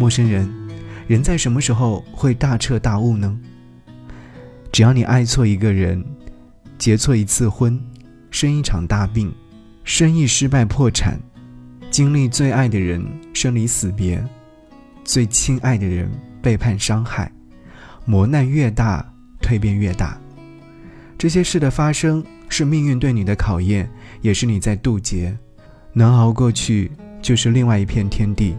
陌生人，人在什么时候会大彻大悟呢？只要你爱错一个人，结错一次婚，生一场大病，生意失败破产，经历最爱的人生离死别，最亲爱的人背叛伤害，磨难越大，蜕变越大。这些事的发生是命运对你的考验，也是你在渡劫。能熬过去，就是另外一片天地。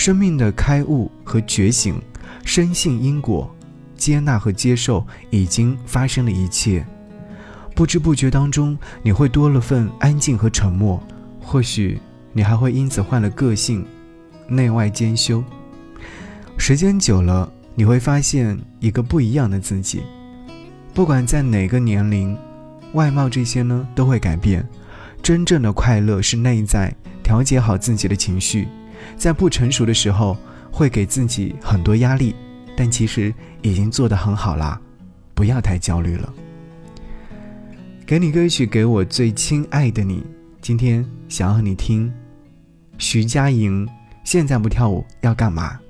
生命的开悟和觉醒，深信因果，接纳和接受已经发生的一切。不知不觉当中，你会多了份安静和沉默。或许你还会因此换了个性，内外兼修。时间久了，你会发现一个不一样的自己。不管在哪个年龄，外貌这些呢都会改变。真正的快乐是内在调节好自己的情绪，在不成熟的时候会给自己很多压力，但其实已经做得很好啦，不要太焦虑了。给你歌曲，给我最亲爱的你。今天想要和你听，徐佳莹。现在不跳舞要干嘛？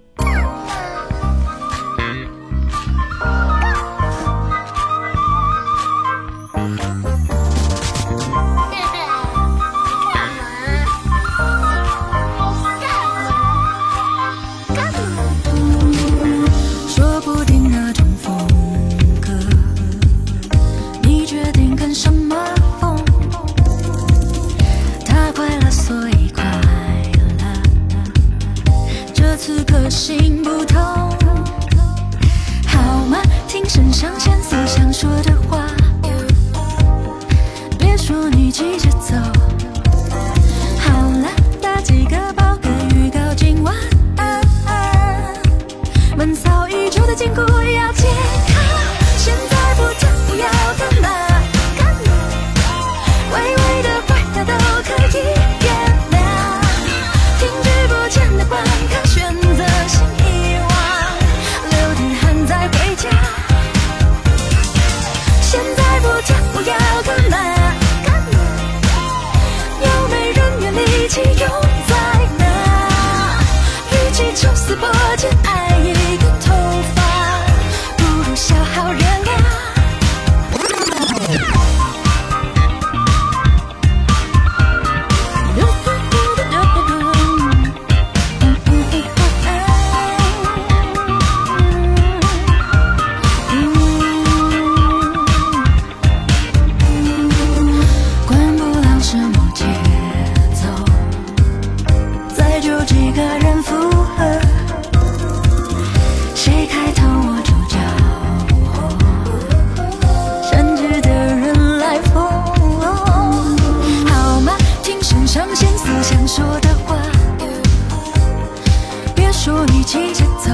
起节奏。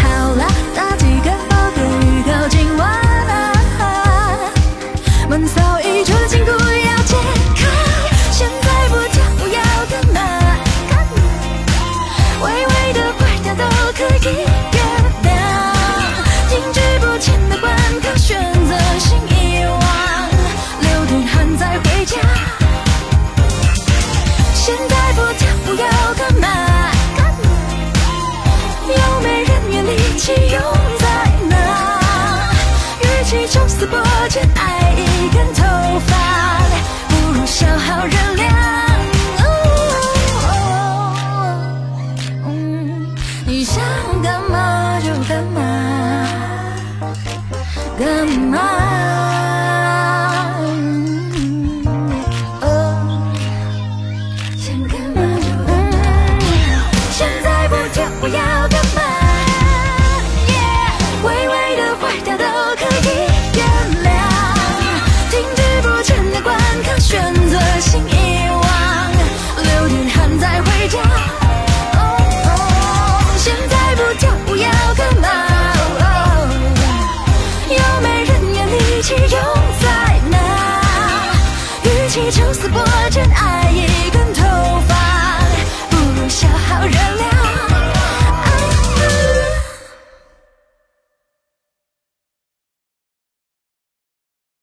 好了，打几个波的预告今晚啊，闷骚一出禁锢要解开，现在不跳不要干嘛？为我。起用在哪？与其抽丝剥茧，爱。